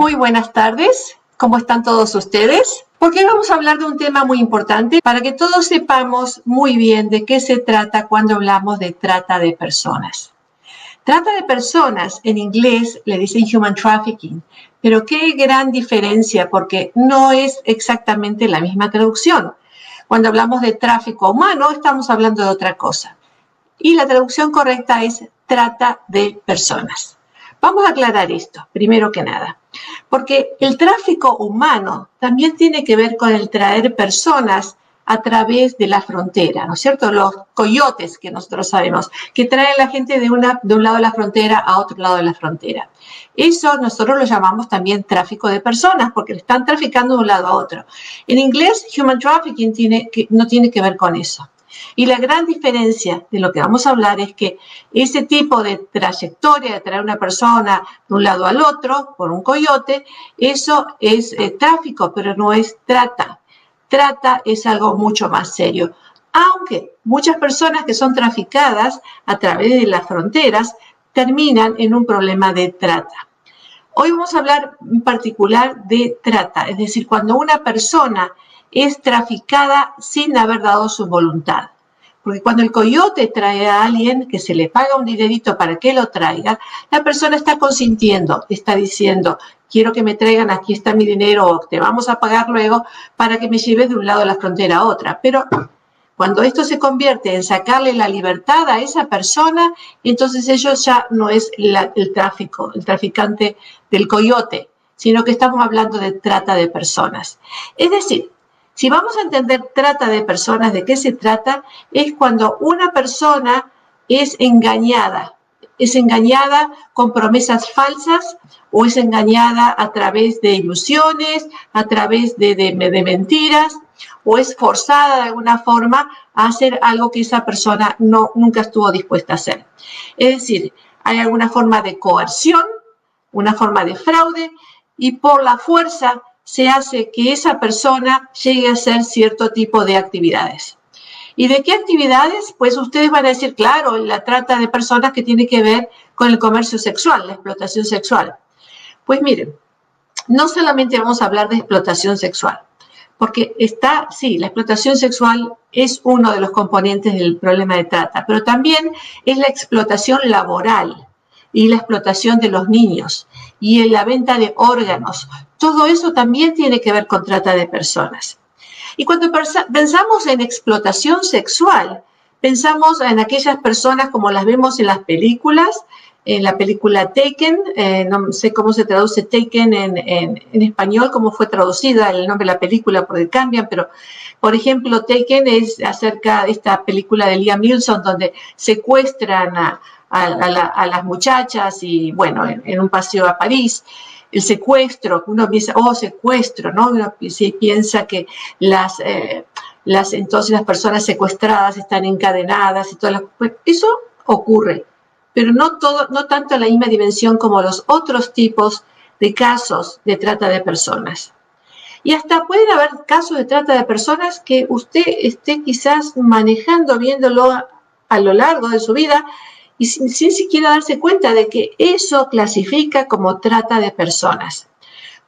Muy buenas tardes. ¿Cómo están todos ustedes? Porque vamos a hablar de un tema muy importante para que todos sepamos muy bien de qué se trata cuando hablamos de trata de personas. Trata de personas, en inglés le dicen human trafficking, pero qué gran diferencia porque no es exactamente la misma traducción. Cuando hablamos de tráfico humano estamos hablando de otra cosa. Y la traducción correcta es trata de personas. Vamos a aclarar esto, primero que nada, porque el tráfico humano también tiene que ver con el traer personas a través de la frontera, ¿no es cierto? Los coyotes que nosotros sabemos, que traen la gente de, una, de un lado de la frontera a otro lado de la frontera. Eso nosotros lo llamamos también tráfico de personas, porque están traficando de un lado a otro. En inglés, human trafficking tiene no tiene que ver con eso. Y la gran diferencia de lo que vamos a hablar es que ese tipo de trayectoria de traer una persona de un lado al otro por un coyote, eso es eh, tráfico, pero no es trata. Trata es algo mucho más serio. Aunque muchas personas que son traficadas a través de las fronteras terminan en un problema de trata. Hoy vamos a hablar en particular de trata, es decir, cuando una persona es traficada sin haber dado su voluntad. Porque cuando el coyote trae a alguien que se le paga un dinerito para que lo traiga, la persona está consintiendo, está diciendo, quiero que me traigan, aquí está mi dinero, o te vamos a pagar luego para que me lleves de un lado de la frontera a otra. Pero cuando esto se convierte en sacarle la libertad a esa persona, entonces ellos ya no es el tráfico, el traficante del coyote, sino que estamos hablando de trata de personas. Es decir, si vamos a entender trata de personas, ¿de qué se trata? Es cuando una persona es engañada, es engañada con promesas falsas o es engañada a través de ilusiones, a través de, mentiras o es forzada de alguna forma a hacer algo que esa persona no, nunca estuvo dispuesta a hacer. Es decir, hay alguna forma de coerción, una forma de fraude y por la fuerza se hace que esa persona llegue a hacer cierto tipo de actividades. ¿Y de qué actividades? Pues ustedes van a decir, claro, la trata de personas que tiene que ver con el comercio sexual, la explotación sexual. Pues miren, no solamente vamos a hablar de explotación sexual, porque está, sí, la explotación sexual es uno de los componentes del problema de trata, pero también es la explotación laboral y la explotación de los niños y la venta de órganos. Todo eso también tiene que ver con trata de personas. Y cuando pensamos en explotación sexual, pensamos en aquellas personas como las vemos en las películas, en la película Taken, eh, no sé cómo se traduce Taken en, en, español, cómo fue traducida el nombre de la película, porque cambian, pero por ejemplo, Taken es acerca de esta película de Liam Neeson, donde secuestran a, a, las muchachas y bueno, en, un paseo a París el secuestro, uno piensa, oh, secuestro, ¿no? Uno piensa que las, eh, las, entonces las personas secuestradas están encadenadas y todo las, pues eso ocurre, pero no todo, no tanto en la misma dimensión como los otros tipos de casos de trata de personas. Y hasta pueden haber casos de trata de personas que usted esté quizás manejando, viéndolo a lo largo de su vida, y sin, siquiera darse cuenta de que eso clasifica como trata de personas.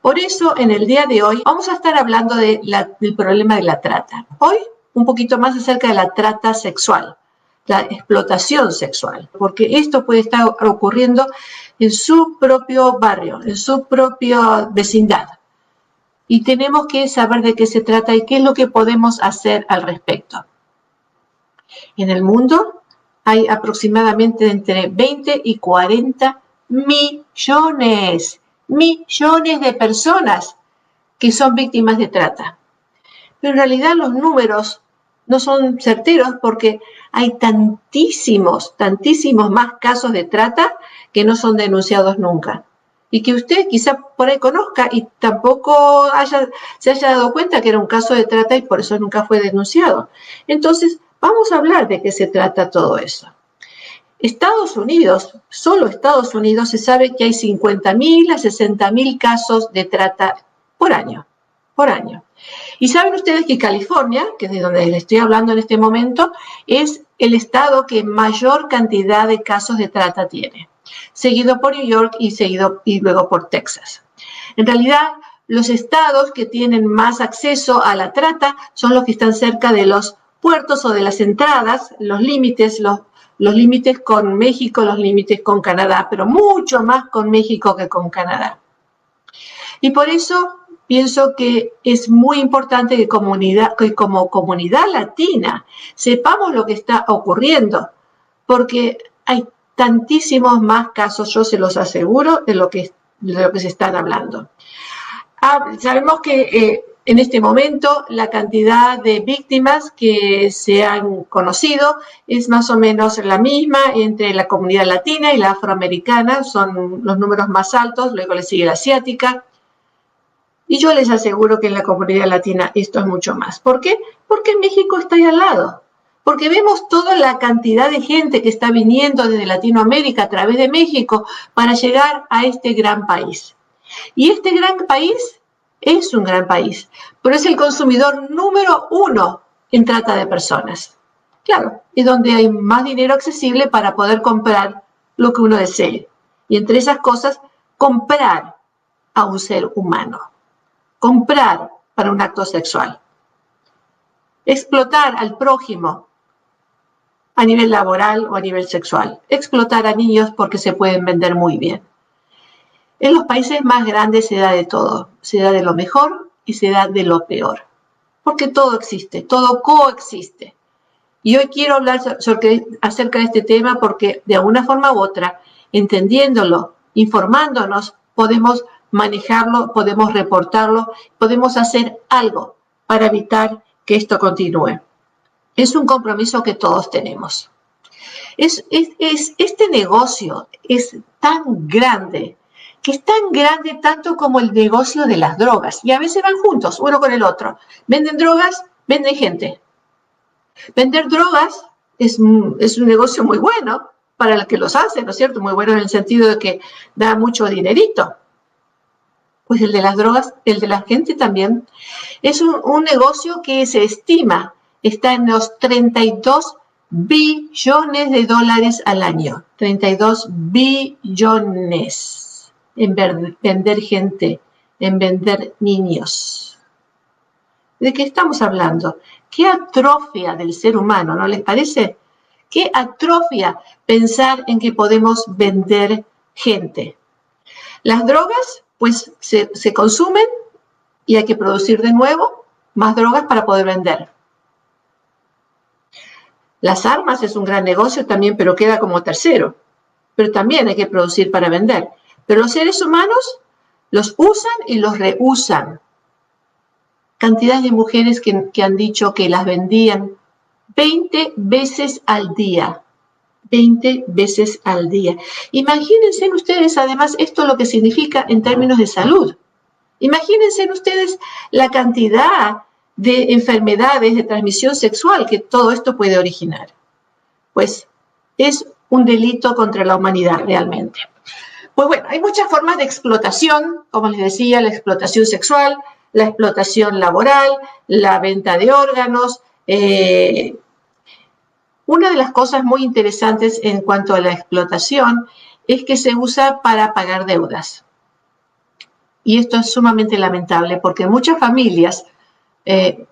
Por eso, en el día de hoy, vamos a estar hablando de del problema de la trata. Hoy, un poquito más acerca de la trata sexual, la explotación sexual, porque esto puede estar ocurriendo en su propio barrio, en su propia vecindad. Y tenemos que saber de qué se trata y qué es lo que podemos hacer al respecto. En el mundo hay aproximadamente entre 20 y 40 millones, millones de personas que son víctimas de trata. Pero en realidad los números no son certeros porque hay tantísimos, tantísimos más casos de trata que no son denunciados nunca. Y que usted quizá por ahí conozca y tampoco se haya dado cuenta que era un caso de trata y por eso nunca fue denunciado. Entonces, Vamos a hablar de qué se trata todo eso. Estados Unidos, solo Estados Unidos, se sabe que hay 50.000 a 60.000 casos de trata por año, por año. Y saben ustedes que California, que es de donde les estoy hablando en este momento, es el estado que mayor cantidad de casos de trata tiene, seguido por New York y seguido y luego por Texas. En realidad, los estados que tienen más acceso a la trata son los que están cerca de los puertos o de las entradas, los límites, los, límites con México, los límites con Canadá, pero mucho más con México que con Canadá. Y por eso pienso que es muy importante que, comunidad, que como comunidad latina sepamos lo que está ocurriendo, porque hay tantísimos más casos, yo se los aseguro, de lo que, de lo que se están hablando. Ah, sabemos que eh, en este momento la cantidad de víctimas que se han conocido es más o menos la misma entre la comunidad latina y la afroamericana, son los números más altos, luego le sigue la asiática. Y yo les aseguro que en la comunidad latina esto es mucho más. ¿Por qué? Porque México está ahí al lado. Porque vemos toda la cantidad de gente que está viniendo desde Latinoamérica a través de México para llegar a este gran país. Y este gran país es un gran país, pero es el consumidor número uno en trata de personas. Claro, es donde hay más dinero accesible para poder comprar lo que uno desee. Y entre esas cosas, comprar a un ser humano. Comprar para un acto sexual. Explotar al prójimo a nivel laboral o a nivel sexual. Explotar a niños porque se pueden vender muy bien. En los países más grandes se da de todo, se da de lo mejor y se da de lo peor, porque todo existe, todo coexiste. Y hoy quiero hablar acerca de este tema porque de alguna forma u otra, entendiéndolo, informándonos, podemos manejarlo, podemos reportarlo, podemos hacer algo para evitar que esto continúe. Es un compromiso que todos tenemos. Es, es, este negocio es tan grande que es tan grande tanto como el negocio de las drogas. Y a veces van juntos, uno con el otro. Venden drogas, venden gente. Vender drogas es, es un negocio muy bueno para el que los hace, ¿no es cierto? Muy bueno en el sentido de que da mucho dinerito. Pues el de las drogas, el de la gente también. Es un, un negocio que se estima está en los 32 billones de dólares al año. 32 billones en vender gente, en vender niños. ¿De qué estamos hablando? ¿Qué atrofia del ser humano, no les parece? ¿Qué atrofia pensar en que podemos vender gente? Las drogas, pues, se, se consumen y hay que producir de nuevo más drogas para poder vender. Las armas es un gran negocio también, pero queda como tercero. Pero también hay que producir para vender. Pero los seres humanos los usan y los reusan. Cantidad de mujeres que, han dicho que las vendían 20 veces al día. 20 veces al día. Imagínense ustedes, además, esto lo que significa en términos de salud. Imagínense ustedes la cantidad de enfermedades de transmisión sexual que todo esto puede originar. Pues es un delito contra la humanidad realmente. Pues bueno, hay muchas formas de explotación, como les decía, la explotación sexual, la explotación laboral, la venta de órganos. Eh, una de las cosas muy interesantes en cuanto a la explotación es que se usa para pagar deudas. Y esto es sumamente lamentable porque muchas familias, eh,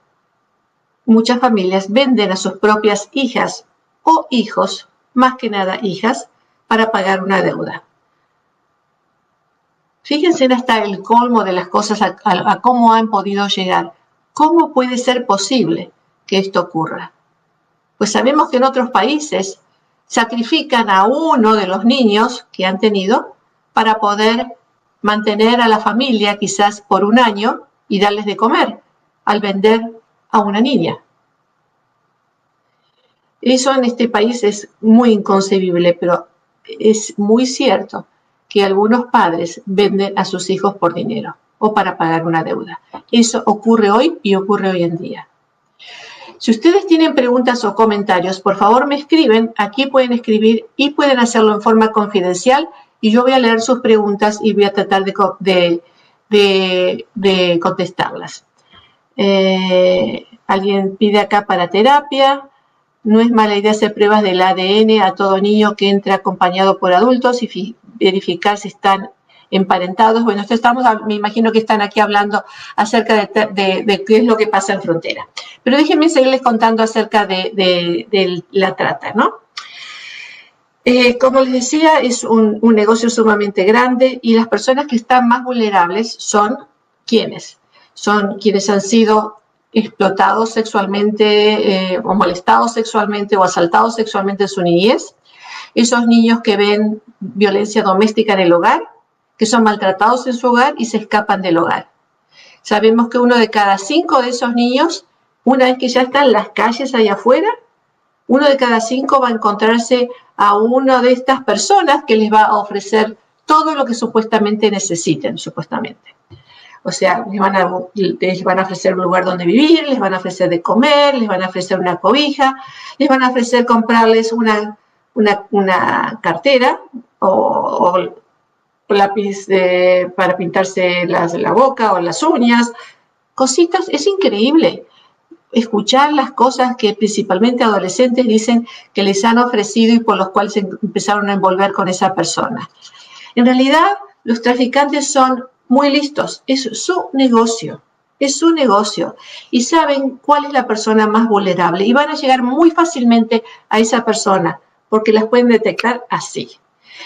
muchas familias venden a sus propias hijas o hijos, más que nada hijas, para pagar una deuda. Fíjense hasta el colmo de las cosas, a, cómo han podido llegar. ¿Cómo puede ser posible que esto ocurra? Pues sabemos que en otros países sacrifican a uno de los niños que han tenido para poder mantener a la familia quizás por un año y darles de comer al vender a una niña. Eso en este país es muy inconcebible, pero es muy cierto que algunos padres venden a sus hijos por dinero o para pagar una deuda. Eso ocurre hoy y ocurre hoy en día. Si ustedes tienen preguntas o comentarios, por favor me escriben. Aquí pueden escribir y pueden hacerlo en forma confidencial y yo voy a leer sus preguntas y voy a tratar de, de, contestarlas. Eh, alguien pide acá para terapia. No es mala idea hacer pruebas del ADN a todo niño que entra acompañado por adultos y verificar si están emparentados. Bueno, estamos, me imagino que están aquí hablando acerca de, qué es lo que pasa en frontera. Pero déjenme seguirles contando acerca de, la trata, ¿no? Eh, como les decía, es un, negocio sumamente grande y las personas que están más vulnerables son quienes? Son quienes han sido explotados sexualmente eh, o molestados sexualmente o asaltados sexualmente en su niñez, esos niños que ven violencia doméstica en el hogar, que son maltratados en su hogar y se escapan del hogar. Sabemos que uno de cada cinco de esos niños, una vez que ya están en las calles allá afuera, uno de cada cinco va a encontrarse a una de estas personas que les va a ofrecer todo lo que supuestamente necesiten, supuestamente. O sea, les van, a, les van a ofrecer un lugar donde vivir, les van a ofrecer de comer, les van a ofrecer una cobija, les van a ofrecer comprarles una, una, cartera o, lápiz para pintarse las, la boca o las uñas. Cositas, es increíble escuchar las cosas que principalmente adolescentes dicen que les han ofrecido y por los cuales se empezaron a envolver con esa persona. En realidad, los traficantes son muy listos, es su negocio, es su negocio y saben cuál es la persona más vulnerable y van a llegar muy fácilmente a esa persona porque las pueden detectar así.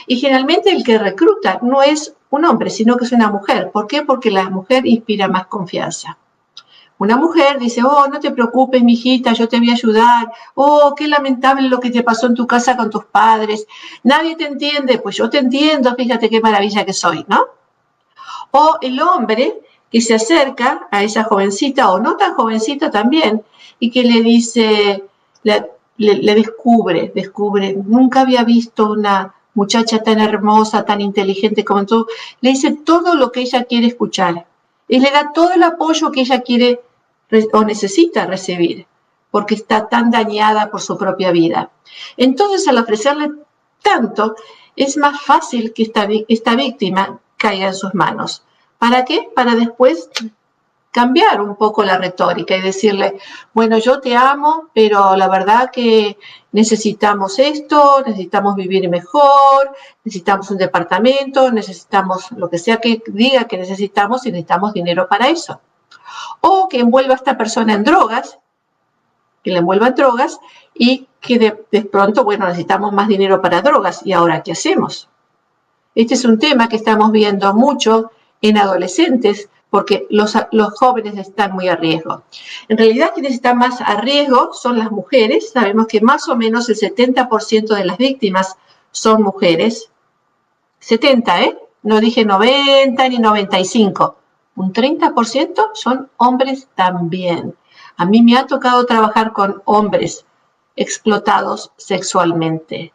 Y generalmente el que recluta no es un hombre, sino que es una mujer. ¿Por qué? Porque la mujer inspira más confianza. Una mujer dice, oh, no te preocupes, mijita, yo te voy a ayudar. Oh, qué lamentable lo que te pasó en tu casa con tus padres. Nadie te entiende, pues yo te entiendo, fíjate qué maravilla que soy, ¿no? O el hombre que se acerca a esa jovencita o no tan jovencita también y que le dice, le, descubre, descubre, nunca había visto una muchacha tan hermosa, tan inteligente como tú, le dice todo lo que ella quiere escuchar y le da todo el apoyo que ella quiere o necesita recibir, porque está tan dañada por su propia vida. Entonces, al ofrecerle tanto, es más fácil que esta, esta víctima caiga en sus manos. ¿Para qué? Para después cambiar un poco la retórica y decirle, bueno, yo te amo, pero la verdad que necesitamos esto, necesitamos vivir mejor, necesitamos un departamento, necesitamos lo que sea que diga que necesitamos y necesitamos dinero para eso. O que envuelva a esta persona en drogas, que le envuelva en drogas y que de, de pronto, bueno, necesitamos más dinero para drogas. ¿Y ahora qué hacemos? Este es un tema que estamos viendo mucho en adolescentes porque los, jóvenes están muy a riesgo. En realidad, quienes están más a riesgo son las mujeres. Sabemos que más o menos el 70% de las víctimas son mujeres. 70, ¿eh? No dije 90 ni 95. Un 30% son hombres también. A mí me ha tocado trabajar con hombres explotados sexualmente.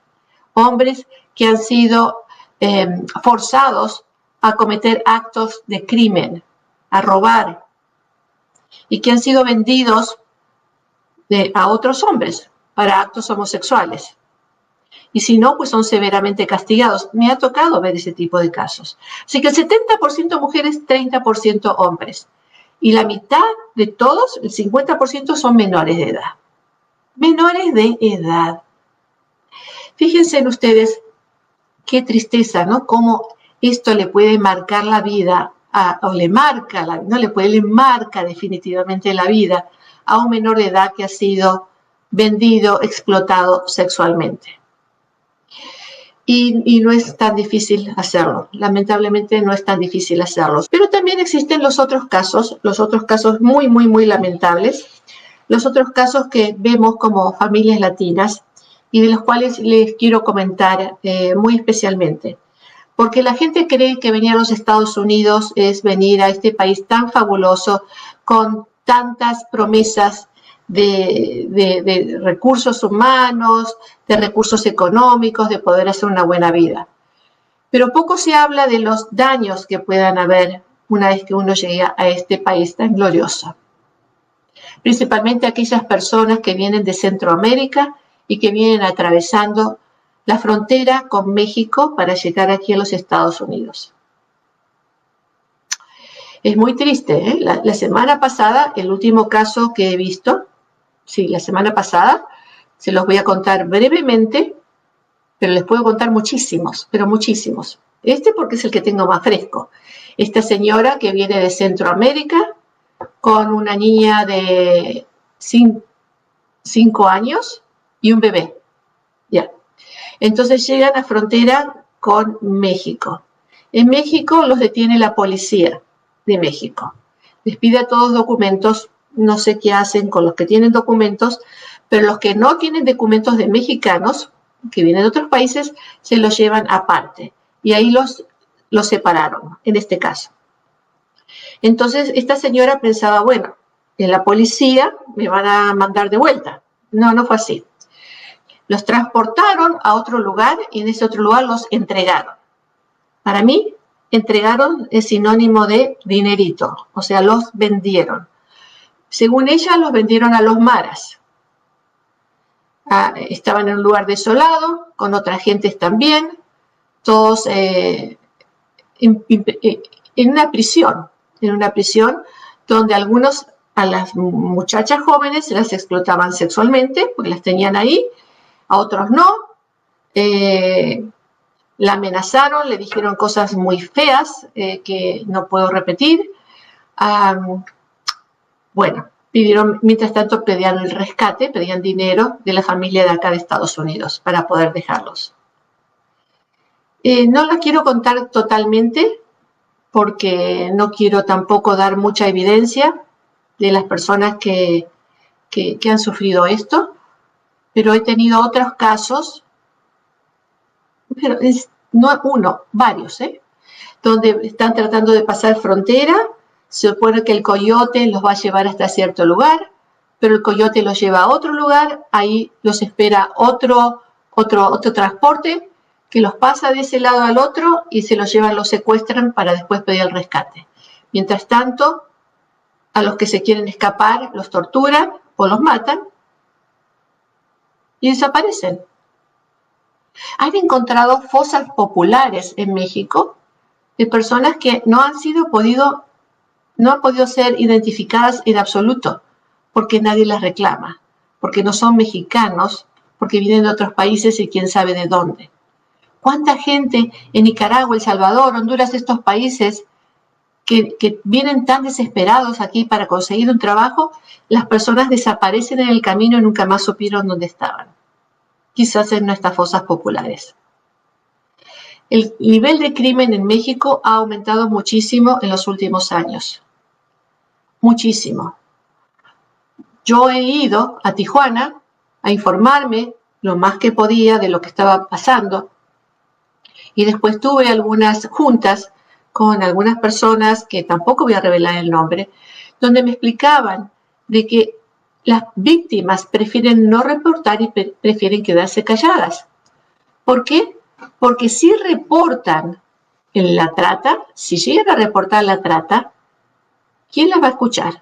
Hombres que han sido Em, forzados a cometer actos de crimen, a robar, y que han sido vendidos a otros hombres para actos homosexuales. Y si no, pues son severamente castigados. Me ha tocado ver ese tipo de casos. Así que el 70% mujeres, 30% hombres. Y la mitad de todos, el 50% son menores de edad. Menores de edad. Fíjense en ustedes qué tristeza, ¿no? Cómo esto le puede marcar la vida, o le marca, la, no le puede, le marca definitivamente la vida a un menor de edad que ha sido vendido, explotado sexualmente. Y, y, no es tan difícil hacerlo. Lamentablemente no es tan difícil hacerlo. Pero también existen los otros casos, los otros casos muy, muy, muy lamentables, los otros casos que vemos como familias latinas y de los cuales les quiero comentar eh, muy especialmente. Porque la gente cree que venir a los Estados Unidos es venir a este país tan fabuloso, con tantas promesas de, de, recursos humanos, de recursos económicos, de poder hacer una buena vida. Pero poco se habla de los daños que puedan haber una vez que uno llega a este país tan glorioso. Principalmente aquellas personas que vienen de Centroamérica y que vienen atravesando la frontera con México para llegar aquí a los Estados Unidos. Es muy triste. ¿eh? La, semana pasada, el último caso que he visto, sí, la semana pasada, se los voy a contar brevemente, pero les puedo contar muchísimos, pero muchísimos. Este porque es el que tengo más fresco. Esta señora que viene de Centroamérica con una niña de 5 años y un bebé. Ya. Entonces llegan a frontera con México. En México los detiene la policía de México. Les pide a todos documentos, no sé qué hacen con los que tienen documentos, pero los que no tienen documentos de mexicanos, que vienen de otros países, se los llevan aparte. Y ahí los, los separaron, en este caso. Entonces, esta señora pensaba, bueno, en la policía me van a mandar de vuelta. No, no fue así. Los transportaron a otro lugar y en ese otro lugar los entregaron. Para mí, entregaron es sinónimo de dinerito, o sea, los vendieron. Según ella, los vendieron a los maras. Ah, estaban en un lugar desolado, con otras gentes también, todos eh, eh, en, una prisión, en una prisión donde algunos a las muchachas jóvenes las explotaban sexualmente, porque las tenían ahí, a otros no. Eh, la amenazaron, le dijeron cosas muy feas que no puedo repetir. bueno, pidieron, mientras tanto pedían el rescate, pedían dinero de la familia de acá de Estados Unidos para poder dejarlos. Eh, no la quiero contar totalmente porque no quiero tampoco dar mucha evidencia de las personas que, que, han sufrido esto, pero he tenido otros casos, pero es, no uno, varios, ¿eh? donde están tratando de pasar frontera se supone que el coyote los va a llevar hasta cierto lugar, pero el coyote los lleva a otro lugar, ahí los espera otro, otro, otro transporte que los pasa de ese lado al otro y se los llevan, los secuestran para después pedir el rescate. Mientras tanto, a los que se quieren escapar los torturan o los matan y desaparecen. Han encontrado fosas populares en México de personas que no han sido podido no han podido ser identificadas en absoluto, porque nadie las reclama, porque no son mexicanos, porque vienen de otros países y quién sabe de dónde. ¿Cuánta gente en Nicaragua, El Salvador, Honduras, estos países que, vienen tan desesperados aquí para conseguir un trabajo, las personas desaparecen en el camino y nunca más supieron dónde estaban? Quizás en nuestras fosas populares. El nivel de crimen en México ha aumentado muchísimo en los últimos años muchísimo. Yo he ido a Tijuana a informarme lo más que podía de lo que estaba pasando y después tuve algunas juntas con algunas personas que tampoco voy a revelar el nombre, donde me explicaban de que las víctimas prefieren no reportar y prefieren quedarse calladas. ¿Por qué? Porque si reportan en la trata, si llegan a reportar la trata, ¿quién las va a escuchar?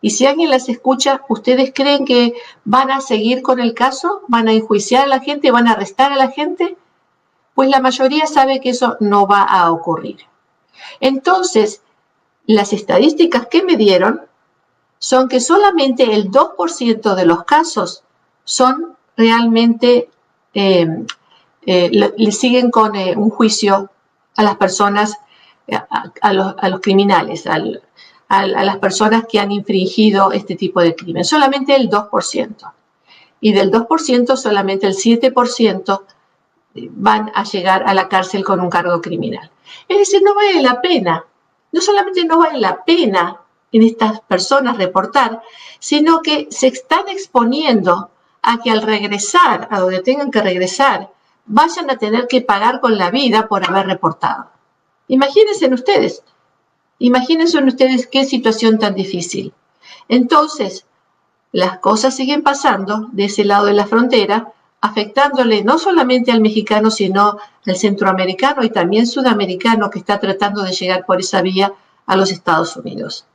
Y si alguien las escucha, ¿ustedes creen que van a seguir con el caso? ¿Van a enjuiciar a la gente? ¿Van a arrestar a la gente? Pues la mayoría sabe que eso no va a ocurrir. Entonces, las estadísticas que me dieron son que solamente el 2% de los casos son realmente, eh, eh, le, siguen con eh, un juicio a las personas a, los, criminales, a, las personas que han infringido este tipo de crimen. Solamente el 2%. Y del 2%, solamente el 7% van a llegar a la cárcel con un cargo criminal. Es decir, no vale la pena. No solamente no vale la pena en estas personas reportar, sino que se están exponiendo a que al regresar a donde tengan que regresar, vayan a tener que pagar con la vida por haber reportado. Imagínense ustedes, imagínense ustedes qué situación tan difícil. Entonces, las cosas siguen pasando de ese lado de la frontera, afectándole no solamente al mexicano, sino al centroamericano y también sudamericano que está tratando de llegar por esa vía a los Estados Unidos.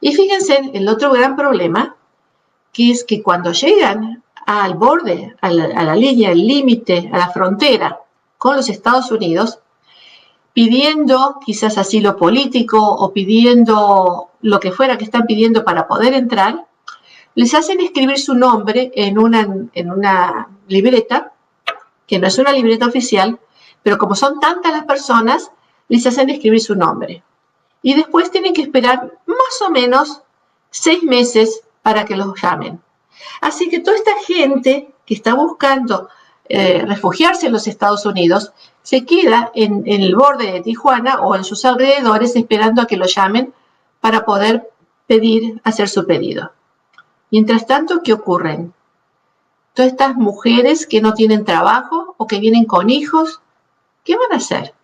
Y fíjense, el otro gran problema, que es que cuando llegan al borde, a la, a la línea, al límite, a la frontera con los Estados Unidos, pidiendo quizás asilo político o pidiendo lo que fuera que están pidiendo para poder entrar, les hacen escribir su nombre en una, libreta, que no es una libreta oficial, Pero como son tantas las personas, les hacen escribir su nombre. Y después tienen que esperar más o menos seis meses para que los llamen. Así que toda esta gente que está buscando eh, refugiarse en los Estados Unidos se queda en, en, el borde de Tijuana o en sus alrededores esperando a que lo llamen para poder pedir, hacer su pedido. Mientras tanto, ¿qué ocurren? Todas estas mujeres que no tienen trabajo o que vienen con hijos, ¿qué van a hacer?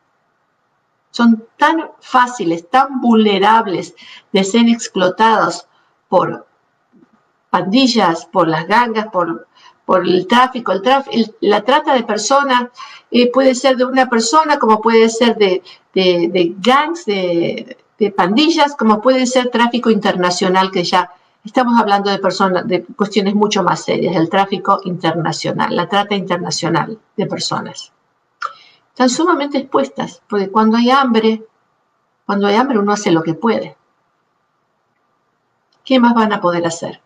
Son tan fáciles, tan vulnerables de ser explotados por pandillas, por las gangas, por, el tráfico, la trata de personas eh, puede ser de una persona, como puede ser de, de, gangs, de, pandillas, como puede ser tráfico internacional, que ya estamos hablando de personas, de cuestiones mucho más serias, el tráfico internacional, la trata internacional de personas. Están sumamente expuestas, porque cuando hay hambre, cuando hay hambre uno hace lo que puede. ¿Qué más van a poder hacer?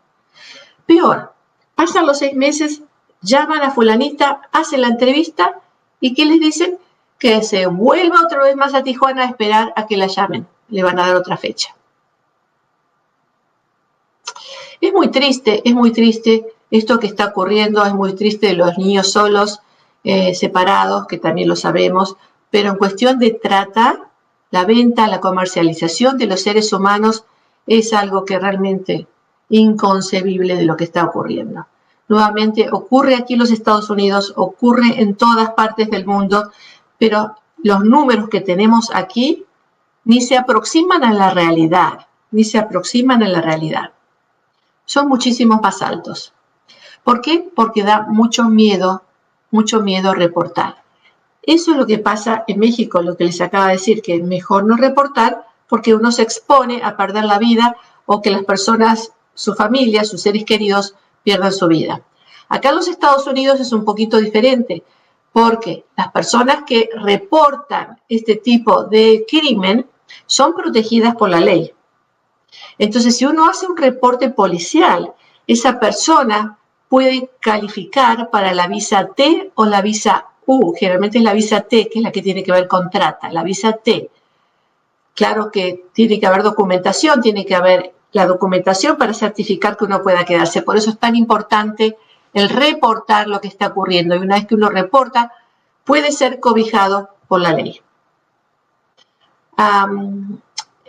Peor, pasan los seis meses, llaman a fulanita, hacen la entrevista y ¿qué les dicen? Que se vuelva otra vez más a Tijuana a esperar a que la llamen. Le van a dar otra fecha. Es muy triste, es muy triste esto que está ocurriendo, es muy triste los niños solos, eh, separados, que también lo sabemos, pero en cuestión de trata, la venta, la comercialización de los seres humanos es algo que realmente inconcebible de lo que está ocurriendo. Nuevamente, ocurre aquí en los Estados Unidos, ocurre en todas partes del mundo, pero los números que tenemos aquí ni se aproximan a la realidad, ni se aproximan a la realidad. Son muchísimos más altos. ¿Por qué? Porque da mucho miedo, mucho miedo reportar. Eso es lo que pasa en México, lo que les acaba de decir, que mejor no reportar porque uno se expone a perder la vida o que las personas su familia, sus seres queridos pierdan su vida. Acá en los Estados Unidos es un poquito diferente, porque las personas que reportan este tipo de crimen son protegidas por la ley. Entonces, si uno hace un reporte policial, esa persona puede calificar para la visa T o la visa U. Generalmente es la visa T, que es la que tiene que ver con trata, la visa T. Claro que tiene que haber documentación, tiene que haber la documentación para certificar que uno pueda quedarse. Por eso es tan importante el reportar lo que está ocurriendo. Y una vez que uno reporta, puede ser cobijado por la ley.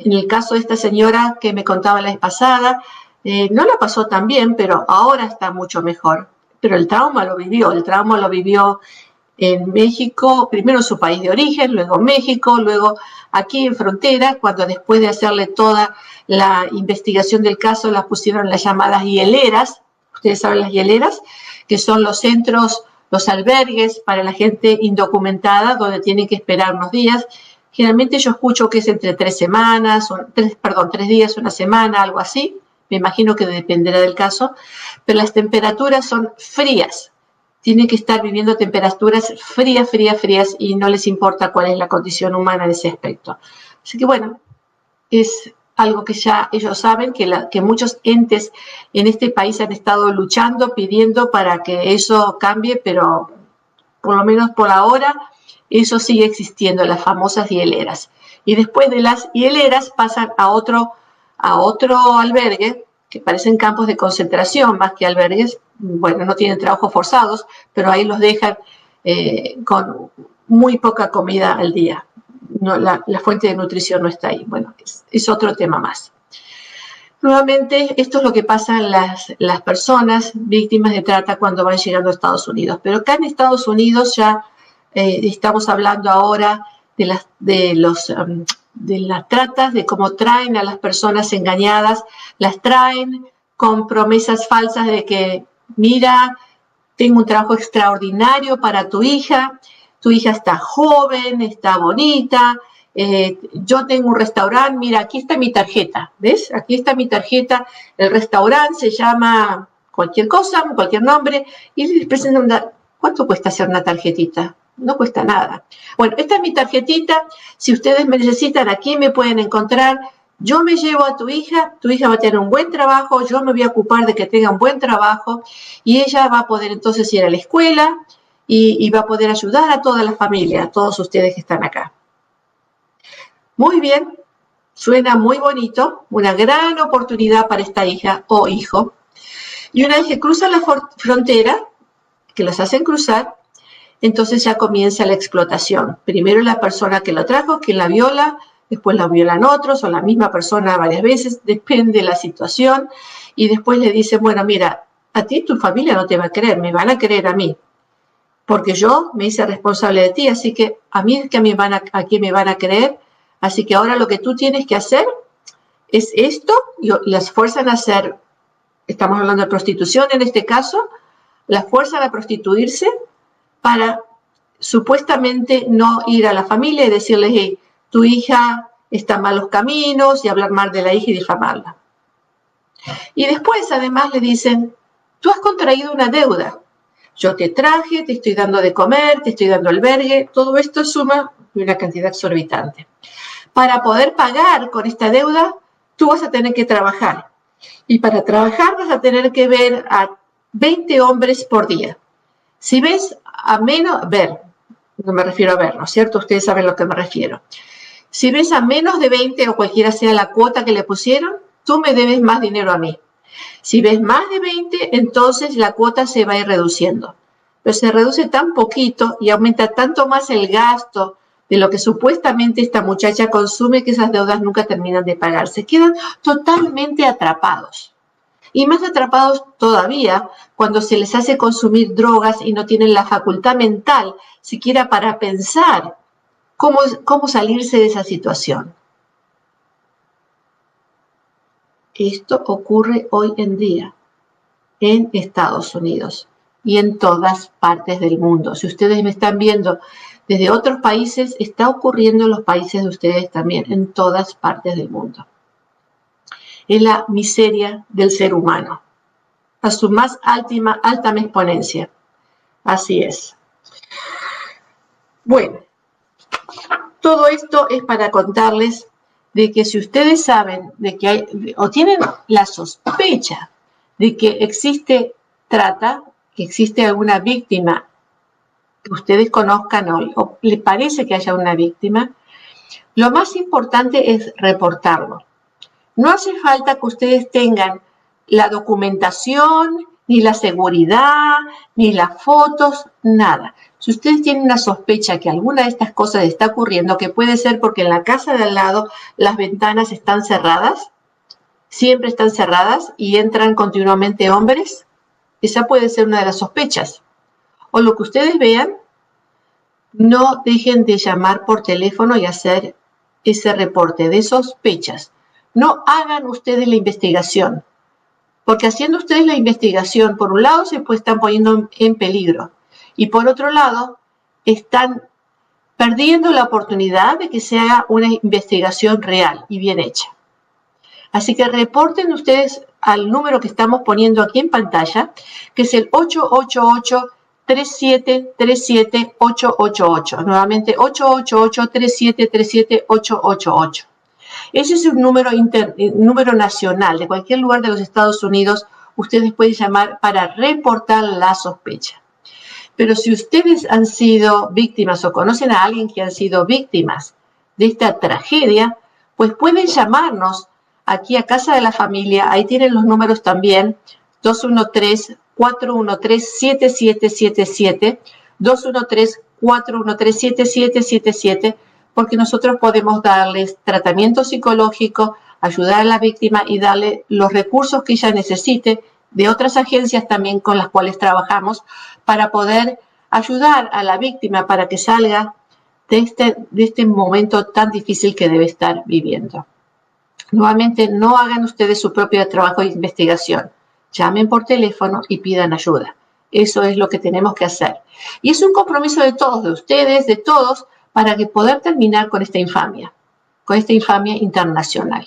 En el caso de esta señora que me contaba la vez pasada, eh, no la pasó tan bien, pero ahora está mucho mejor. Pero el trauma lo vivió, el trauma lo vivió en México, primero en su país de origen, luego México, luego aquí en frontera, cuando después de hacerle toda la investigación del caso, las pusieron las llamadas hieleras, ustedes saben las hieleras, que son los centros, los albergues para la gente indocumentada, donde tienen que esperar unos días. Generalmente yo escucho que es entre tres semanas, o tres, perdón, tres días, una semana, algo así. Me imagino que dependerá del caso, pero las temperaturas son frías, tienen que estar viviendo temperaturas frías, frías, frías y no les importa cuál es la condición humana en ese aspecto. Así que bueno, es algo que ya ellos saben, que, que muchos entes en este país han estado luchando, pidiendo para que eso cambie, pero por lo menos por ahora eso sigue existiendo, las famosas hieleras. Y después de las hieleras pasan a otro, a otro albergue que parecen campos de concentración más que albergues, bueno, no tienen trabajos forzados, pero ahí los dejan eh, con muy poca comida al día. la, fuente de nutrición no está ahí. Bueno, es, otro tema más. Nuevamente, esto es lo que pasa en las, las, personas víctimas de trata cuando van llegando a Estados Unidos. Pero acá en Estados Unidos ya eh, estamos hablando ahora de, las, de los um, de las tratas, de cómo traen a las personas engañadas, las traen con promesas falsas de que, mira, tengo un trabajo extraordinario para tu hija, tu hija está joven, está bonita, eh, yo tengo un restaurante, mira, aquí está mi tarjeta, ¿ves? Aquí está mi tarjeta, el restaurante se llama cualquier cosa, cualquier nombre, y les presentan, ¿cuánto cuesta hacer una tarjetita? No cuesta nada. Bueno, esta es mi tarjetita, si ustedes me necesitan, aquí me pueden encontrar. Yo me llevo a tu hija, tu hija va a tener un buen trabajo, yo me voy a ocupar de que tenga un buen trabajo y ella va a poder entonces ir a la escuela y, va a poder ayudar a toda la familia, a todos ustedes que están acá. Muy bien, suena muy bonito, una gran oportunidad para esta hija o hijo. Y una vez que cruzan la frontera, que los hacen cruzar, entonces ya comienza la explotación. Primero la persona que lo trajo, que la viola, después la violan otros o la misma persona varias veces, depende de la situación, y después le dicen, bueno, mira, a ti tu familia no te va a creer, me van a creer a mí, porque yo me hice responsable de ti, así que a mí es que me van a, aquí me van a creer, así que ahora lo que tú tienes que hacer es esto, y las fuerzan a hacer, estamos hablando de prostitución en este caso, las fuerzan a prostituirse para supuestamente no ir a la familia y decirles, hey, tu hija está en malos caminos y hablar mal de la hija y difamarla. Y después además le dicen, tú has contraído una deuda. Yo te traje, te estoy dando de comer, te estoy dando albergue, todo esto suma una cantidad exorbitante. Para poder pagar con esta deuda, tú vas a tener que trabajar. Y para trabajar vas a tener que ver a 20 hombres por día. Si ves a menos, ver, no me refiero a ver, ¿no es cierto? Ustedes saben a lo que me refiero. Si ves a menos de 20 o cualquiera sea la cuota que le pusieron, tú me debes más dinero a mí. Si ves más de 20, entonces la cuota se va a ir reduciendo. Pero se reduce tan poquito y aumenta tanto más el gasto de lo que supuestamente esta muchacha consume que esas deudas nunca terminan de pagar. Se quedan totalmente atrapados. Y más atrapados todavía cuando se les hace consumir drogas y no tienen la facultad mental siquiera para pensar cómo, salirse de esa situación. Esto ocurre hoy en día en Estados Unidos y en todas partes del mundo. Si ustedes me están viendo desde otros países, está ocurriendo en los países de ustedes también, en todas partes del mundo. Es la miseria del ser humano, a su más alta, alta exponencia. Así es. Bueno, todo esto es para contarles de que si ustedes saben de que hay o tienen la sospecha de que existe trata, que existe alguna víctima que ustedes conozcan hoy o les parece que haya una víctima, lo más importante es reportarlo. No hace falta que ustedes tengan la documentación, ni la seguridad, ni las fotos, nada. Si ustedes tienen una sospecha que alguna de estas cosas está ocurriendo, que puede ser porque en la casa de al lado las ventanas están cerradas, siempre están cerradas y entran continuamente hombres, esa puede ser una de las sospechas. O lo que ustedes vean, no dejen de llamar por teléfono y hacer ese reporte de sospechas. No hagan ustedes la investigación, porque haciendo ustedes la investigación, por un lado se pues, están poniendo en peligro y por otro lado, están perdiendo la oportunidad de que se haga una investigación real y bien hecha. Así que reporten ustedes al número que estamos poniendo aquí en pantalla, que es el 888 3737 888. Nuevamente 888 3737 888. Ese es un número, número nacional de cualquier lugar de los Estados Unidos. Ustedes pueden llamar para reportar la sospecha. Pero si ustedes han sido víctimas o conocen a alguien que han sido víctimas de esta tragedia, pues pueden llamarnos aquí a Casa de la Familia. Ahí tienen los números también. 213-413-7777. 213-413-7777. Porque nosotros podemos darles tratamiento psicológico, ayudar a la víctima y darle los recursos que ella necesite de otras agencias también con las cuales trabajamos para poder ayudar a la víctima para que salga de este, de este momento tan difícil que debe estar viviendo. Nuevamente, no hagan ustedes su propio trabajo de investigación. Llamen por teléfono y pidan ayuda. Eso es lo que tenemos que hacer. Y es un compromiso de todos, de ustedes, de todos, para que poder terminar con esta infamia, con esta infamia internacional.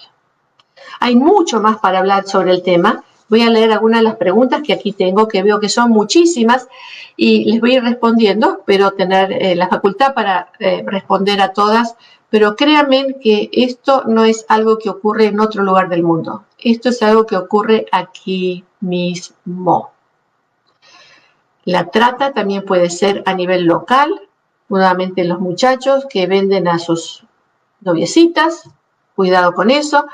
Hay mucho más para hablar sobre el tema, Voy a leer algunas de las preguntas que aquí tengo, que veo que son muchísimas, y les voy respondiendo. Espero tener eh, la facultad para eh, responder a todas, pero créanme que esto no es algo que ocurre en otro lugar del mundo. Esto es algo que ocurre aquí mismo. La trata también puede ser a nivel local, nuevamente los muchachos que venden a sus noviecitas, cuidado con eso.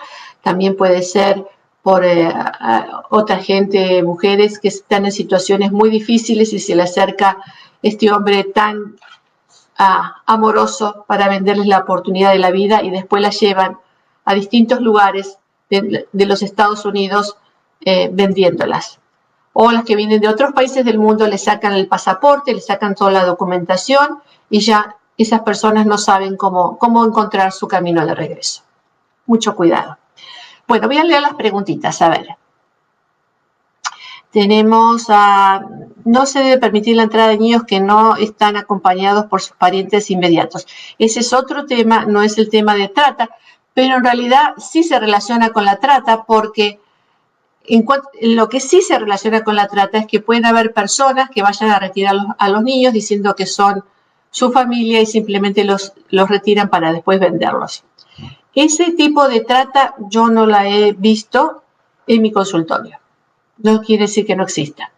También puede ser por eh, otra gente, mujeres que están en situaciones muy difíciles y se le acerca este hombre tan ah, amoroso para venderles la oportunidad de la vida y después la llevan a distintos lugares de, los Estados Unidos eh, vendiéndolas. O las que vienen de otros países del mundo le sacan el pasaporte, le sacan toda la documentación y ya esas personas no saben cómo, cómo encontrar su camino de regreso. Mucho cuidado. Bueno, voy a leer las preguntitas, a ver. Tenemos a, no se debe permitir la entrada de niños que no están acompañados por sus parientes inmediatos. Ese es otro tema, no es el tema de trata, pero en realidad sí se relaciona con la trata porque en lo que sí se relaciona con la trata es que pueden haber personas que vayan a retirar a los niños diciendo que son su familia y simplemente los, los retiran para después venderlos. Ese tipo de trata yo no la he visto en mi consultorio. No quiere decir que no exista.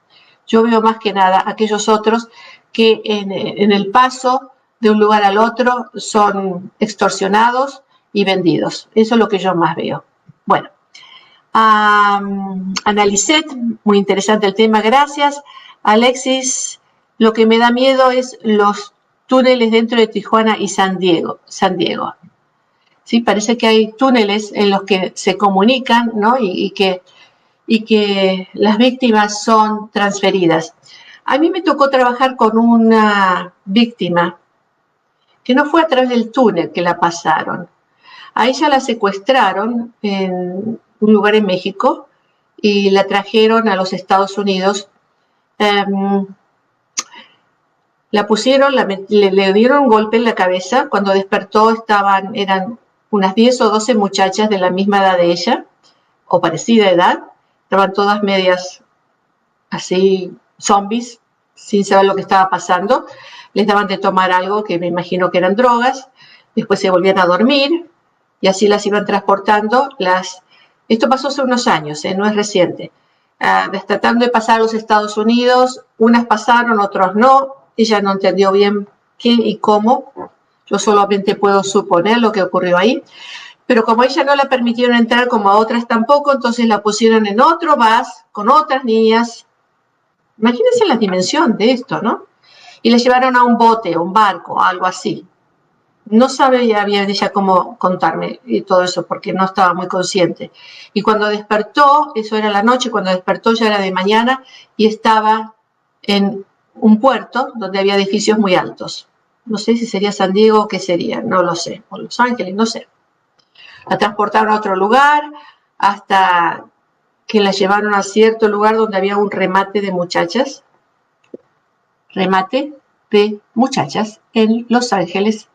Yo veo más que nada aquellos otros que en, el paso de un lugar al otro son extorsionados y vendidos. Eso es lo que yo más veo. Bueno, um, Analicet, muy interesante el tema, gracias. Alexis, lo que me da miedo es los túneles dentro de Tijuana y San Diego. San Diego. Sí, parece que hay túneles en los que se comunican, ¿no? Y, que, y que las víctimas son transferidas. A mí me tocó trabajar con una víctima que no fue a través del túnel que la pasaron. A ella la secuestraron en un lugar en México y la trajeron a los Estados Unidos. Em, la pusieron, le, dieron un golpe en la cabeza. Cuando despertó estaban, eran unas 10 o 12 muchachas de la misma edad de ella, o parecida edad. Estaban todas medias así, zombies, sin saber lo que estaba pasando. Les daban de tomar algo que me imagino que eran drogas. Después se volvían a dormir y así las iban transportando. Las... Esto pasó hace unos años, ¿eh? no es reciente. Ah, tratando de pasar a los Estados Unidos, unas pasaron, otros no. Ella no entendió bien qué y cómo. Yo solamente puedo suponer lo que ocurrió ahí. Pero como ella no la permitieron entrar, como a otras tampoco, entonces la pusieron en otro bus con otras niñas. Imagínense la dimensión de esto, ¿no? Y la llevaron a un bote, un barco, algo así no sabía bien ella cómo contarme y todo eso porque no estaba muy consciente. Y cuando despertó, eso era la noche, cuando despertó ya era de mañana y estaba en un puerto donde había edificios muy altos. No sé si sería San Diego o qué sería, no lo sé, o Los Ángeles, no sé. La transportaron a otro lugar hasta que la llevaron a cierto lugar donde había un remate de muchachas. Remate de muchachas en Los Ángeles,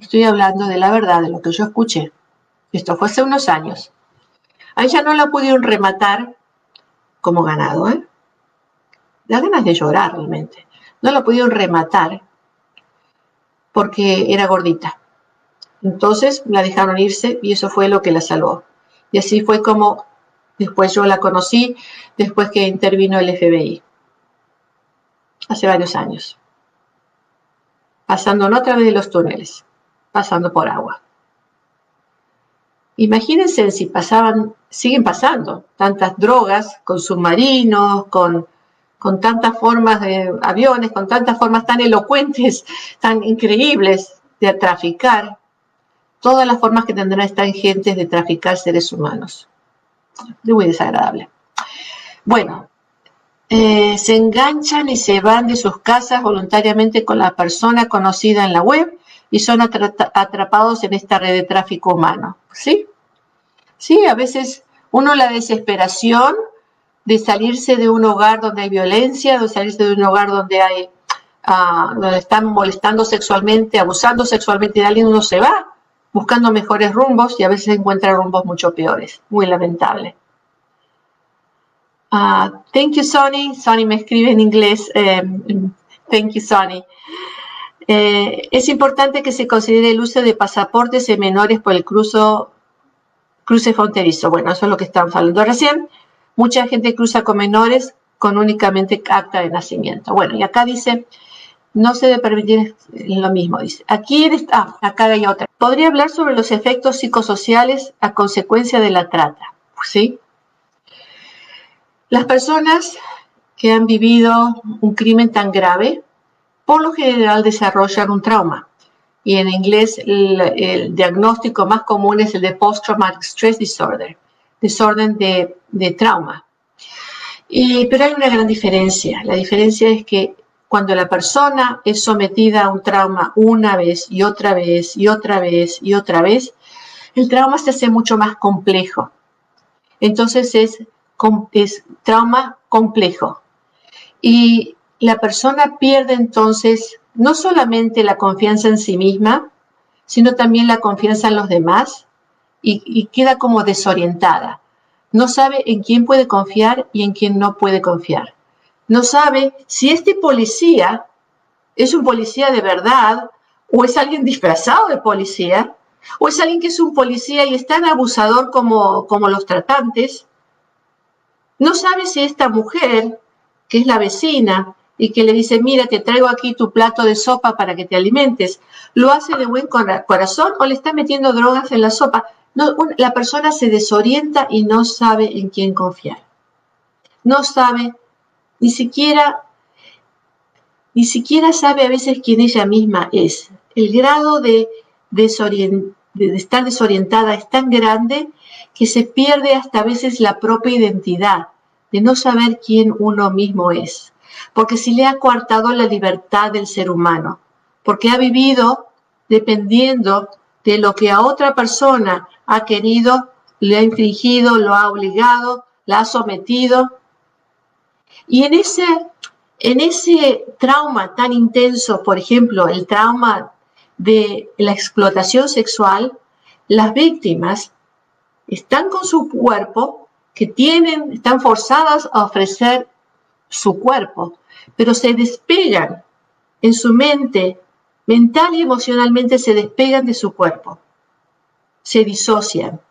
Estoy hablando de la verdad, de lo que yo escuché. Esto fue hace unos años. A ella no la pudieron rematar como ganado, ¿eh? Da ganas de llorar realmente. No la pudieron rematar porque era gordita. Entonces la dejaron irse y eso fue lo que la salvó. Y así fue como después yo la conocí, después que intervino el FBI. Hace varios años. Pasando en otra vez de los túneles pasando por agua. Imagínense si pasaban, siguen pasando tantas drogas con submarinos, con, con tantas formas de aviones, con tantas formas tan elocuentes, tan increíbles de traficar, todas las formas que tendrán estas gentes de traficar seres humanos. Es muy desagradable. Bueno, eh, se enganchan y se van de sus casas voluntariamente con la persona conocida en la web y son atrapados en esta red de tráfico humano. ¿Sí? Sí, a veces uno la desesperación de salirse de un hogar donde hay violencia, de salirse de un hogar donde hay ah, donde están molestando sexualmente, abusando sexualmente de alguien, uno se va buscando mejores rumbos y a veces encuentra rumbos mucho peores. Muy lamentable. Uh, thank you, Sonny. Sonny me escribe en inglés. Eh, thank you, Sonny. Eh, es importante que se considere el uso de pasaportes de menores por el cruzo, cruce fronterizo. Bueno, eso es lo que estamos hablando recién. Mucha gente cruza con menores con únicamente acta de nacimiento. Bueno, y acá dice, no se debe permitir lo mismo, dice. Aquí está, ah, acá hay otra. Podría hablar sobre los efectos psicosociales a consecuencia de la trata, ¿sí? Las personas que han vivido un crimen tan grave, por lo general desarrollan un trauma. Y en inglés el, diagnóstico más común es el de Post-Traumatic Stress Disorder, desorden de, trauma. Y, pero hay una gran diferencia. La diferencia es que cuando la persona es sometida a un trauma una vez y otra vez y otra vez y otra vez, el trauma se hace mucho más complejo. Entonces es, es trauma complejo. Y la persona pierde entonces no solamente la confianza en sí misma, sino también la confianza en los demás y, queda como desorientada. No sabe en quién puede confiar y en quién no puede confiar no sabe si este policía es un policía de verdad o es alguien disfrazado de policía o es alguien que es un policía y es tan abusador como, como los tratantes. No sabe si esta mujer, que es la vecina, y que le dice, mira, te traigo aquí tu plato de sopa para que te alimentes, lo hace de buen corazón o le está metiendo drogas en la sopa. La persona se desorienta y no sabe en quién confiar. No sabe ni siquiera, ni siquiera sabe a veces quién ella misma es. El grado de, de estar desorientada es tan grande que se pierde hasta a veces la propia identidad, de no saber quién uno mismo es, porque si le ha coartado la libertad del ser humano, porque ha vivido dependiendo de lo que a otra persona ha querido, le ha infringido, lo ha obligado, la ha sometido, y en ese, en ese trauma tan intenso, por ejemplo, el trauma de la explotación sexual, las víctimas están con su cuerpo, que tienen, están forzadas a ofrecer su cuerpo, pero se despegan en su mente, mental y emocionalmente se despegan de su cuerpo, se disocian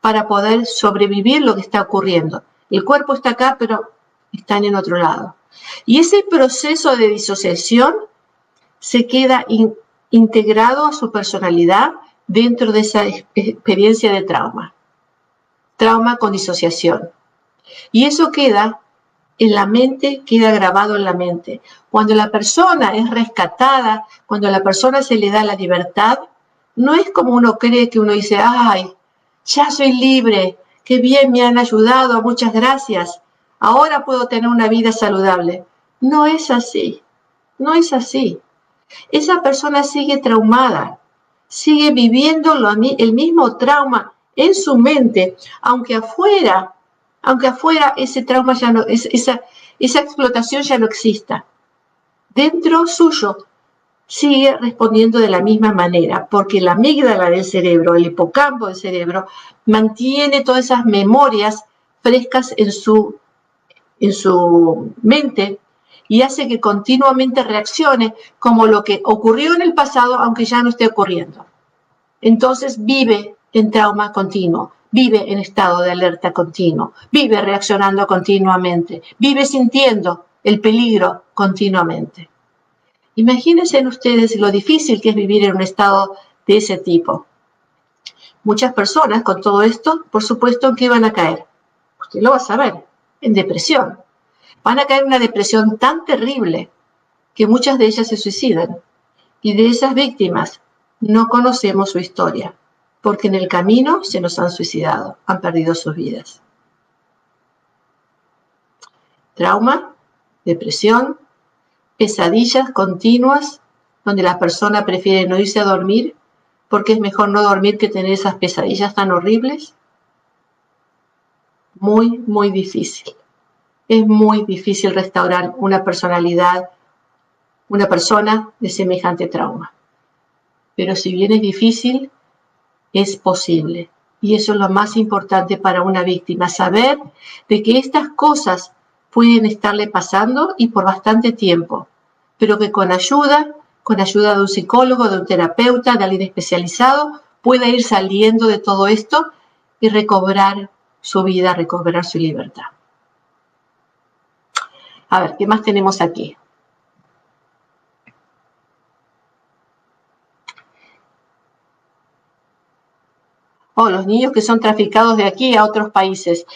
para poder sobrevivir lo que está ocurriendo. El cuerpo está acá, pero están en otro lado. Y ese proceso de disociación se queda integrado a su personalidad dentro de esa experiencia de trauma. Trauma con disociación. Y eso queda en la mente, queda grabado en la mente. Cuando la persona es rescatada, cuando la persona se le da la libertad, no es como uno cree que uno dice, ay, ya soy libre, qué bien me han ayudado, muchas gracias ahora puedo tener una vida saludable. No es así, no es así. Esa persona sigue traumada, sigue viviendo el mismo trauma en su mente, aunque afuera, aunque afuera ese trauma ya no, esa, esa explotación ya no exista. Dentro suyo sigue respondiendo de la misma manera, porque la amígdala del cerebro, el hipocampo del cerebro, mantiene todas esas memorias frescas en su en su mente y hace que continuamente reaccione como lo que ocurrió en el pasado, aunque ya no esté ocurriendo. Entonces vive en trauma continuo, vive en estado de alerta continuo, vive reaccionando continuamente, vive sintiendo el peligro continuamente. Imagínense en ustedes lo difícil que es vivir en un estado de ese tipo. Muchas personas con todo esto, por supuesto, ¿en qué van a caer? Usted lo va a saber en depresión. Van a caer en una depresión tan terrible que muchas de ellas se suicidan. Y de esas víctimas no conocemos su historia, porque en el camino se nos han suicidado, han perdido sus vidas. Trauma, depresión, pesadillas continuas donde la persona prefiere no irse a dormir porque es mejor no dormir que tener esas pesadillas tan horribles muy, muy difícil. Es muy difícil restaurar una personalidad, una persona de semejante trauma. Pero si bien es difícil, es posible. Y eso es lo más importante para una víctima, saber de que estas cosas pueden estarle pasando y por bastante tiempo, pero que con ayuda, con ayuda de un psicólogo, de un terapeuta, de alguien especializado, pueda ir saliendo de todo esto y recobrar su vida, recuperar su libertad. A ver, ¿qué más tenemos aquí? Oh, los niños que son traficados de aquí a otros países.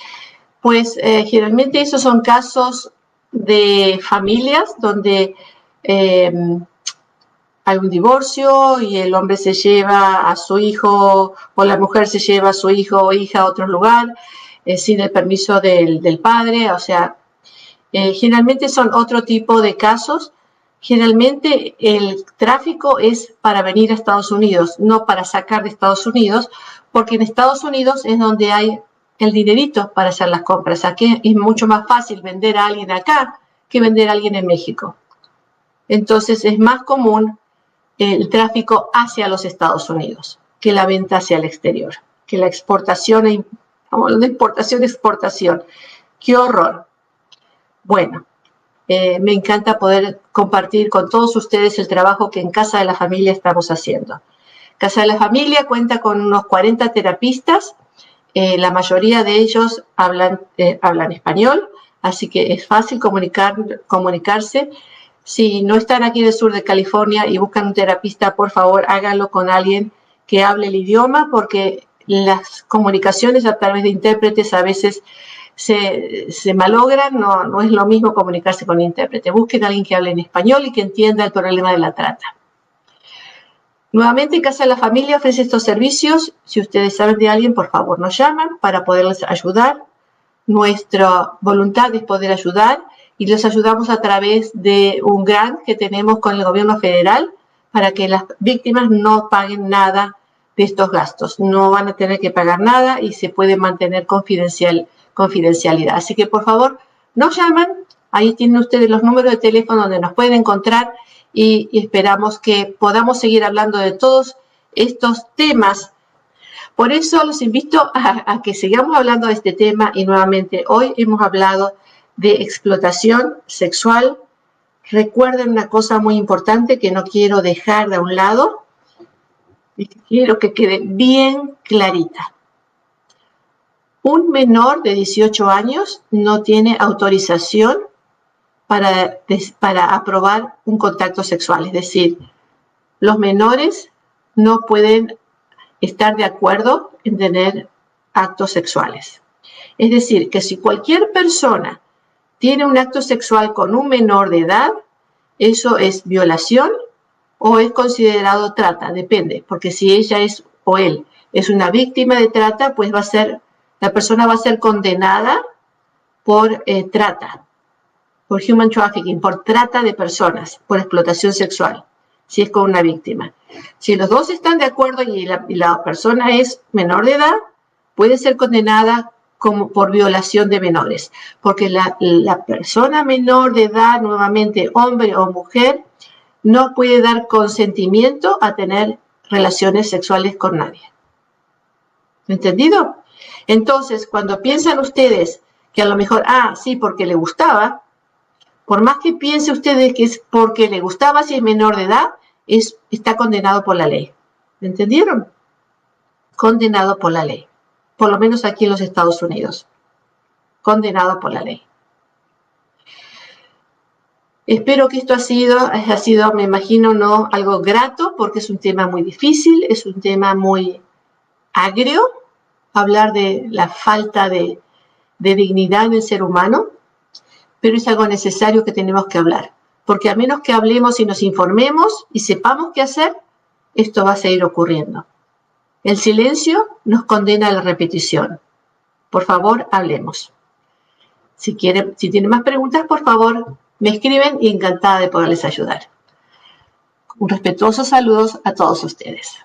Pues eh, generalmente esos son casos de familias donde em, hay un divorcio y el hombre se lleva a su hijo o la mujer se lleva a su hijo o hija a otro lugar eh, sin el permiso del, padre. O sea, eh, generalmente son otro tipo de casos. Generalmente el tráfico es para venir a Estados Unidos, no para sacar de Estados Unidos, porque en Estados Unidos es donde hay el dinerito para hacer las compras. Aquí es mucho más fácil vender a alguien acá que vender a alguien en México. Entonces es más común el tráfico hacia los Estados Unidos que la venta hacia el exterior, que la exportación, e de importación, exportación. ¡Qué horror! Bueno, eh, me encanta poder compartir con todos ustedes el trabajo que en Casa de la Familia estamos haciendo. Casa de la Familia cuenta con unos 40 terapistas eh, la mayoría de ellos hablan, eh, hablan español, así que es fácil comunicar, comunicarse. Si no están aquí del sur de California y buscan un terapista, por favor háganlo con alguien que hable el idioma, porque las comunicaciones a través de intérpretes a veces se, malogran, no, no es lo mismo comunicarse con intérprete. Busquen a alguien que hable en español y que entienda el problema de la trata. Nuevamente, Casa de la Familia ofrece estos servicios. Si ustedes saben de alguien, por favor nos llaman para poderles ayudar. Nuestra voluntad es poder ayudar y les ayudamos a través de un grant que tenemos con el gobierno federal para que las víctimas no paguen nada de estos gastos. No van a tener que pagar nada y se puede mantener confidencial, confidencialidad. Así que por favor, nos llaman. Ahí tienen ustedes los números de teléfono donde nos pueden encontrar y, esperamos que podamos seguir hablando de todos estos temas. Por eso los invito a, que sigamos hablando de este tema y nuevamente hoy hemos hablado de explotación sexual. Recuerden una cosa muy importante que no quiero dejar de un lado y quiero que quede bien clarita. Un menor de 18 años no tiene autorización para, aprobar un contacto sexual. Es decir, los menores no pueden estar de acuerdo en tener actos sexuales. Es decir, que si cualquier persona tiene un acto sexual con un menor de edad, eso es violación o es considerado trata, depende, porque si ella es o él es una víctima de trata, pues va a ser, la persona va a ser condenada por eh, trata por human trafficking, por trata de personas, por explotación sexual, si es con una víctima. Si los dos están de acuerdo y la, persona es menor de edad, puede ser condenada como por violación de menores, porque la, la persona menor de edad, nuevamente hombre o mujer, no puede dar consentimiento a tener relaciones sexuales con nadie. ¿Entendido? Entonces, cuando piensan ustedes que a lo mejor, ah, sí, porque le gustaba, por más que piense usted que es porque le gustaba si es menor de edad, es, está condenado por la ley. ¿Me entendieron? Condenado por la ley. Por lo menos aquí en los Estados Unidos. Condenado por la ley. Espero que esto ha sido, ha sido, me imagino, no algo grato, porque es un tema muy difícil, es un tema muy agrio, hablar de la falta de, de dignidad en el ser humano, pero es algo necesario que tenemos que hablar, porque a menos que hablemos y nos informemos y sepamos qué hacer, esto va a seguir ocurriendo. El silencio nos condena a la repetición. Por favor, hablemos. Si, quieren, si tienen más preguntas, por favor, me escriben y encantada de poderles ayudar. Un respetuoso saludos a todos ustedes.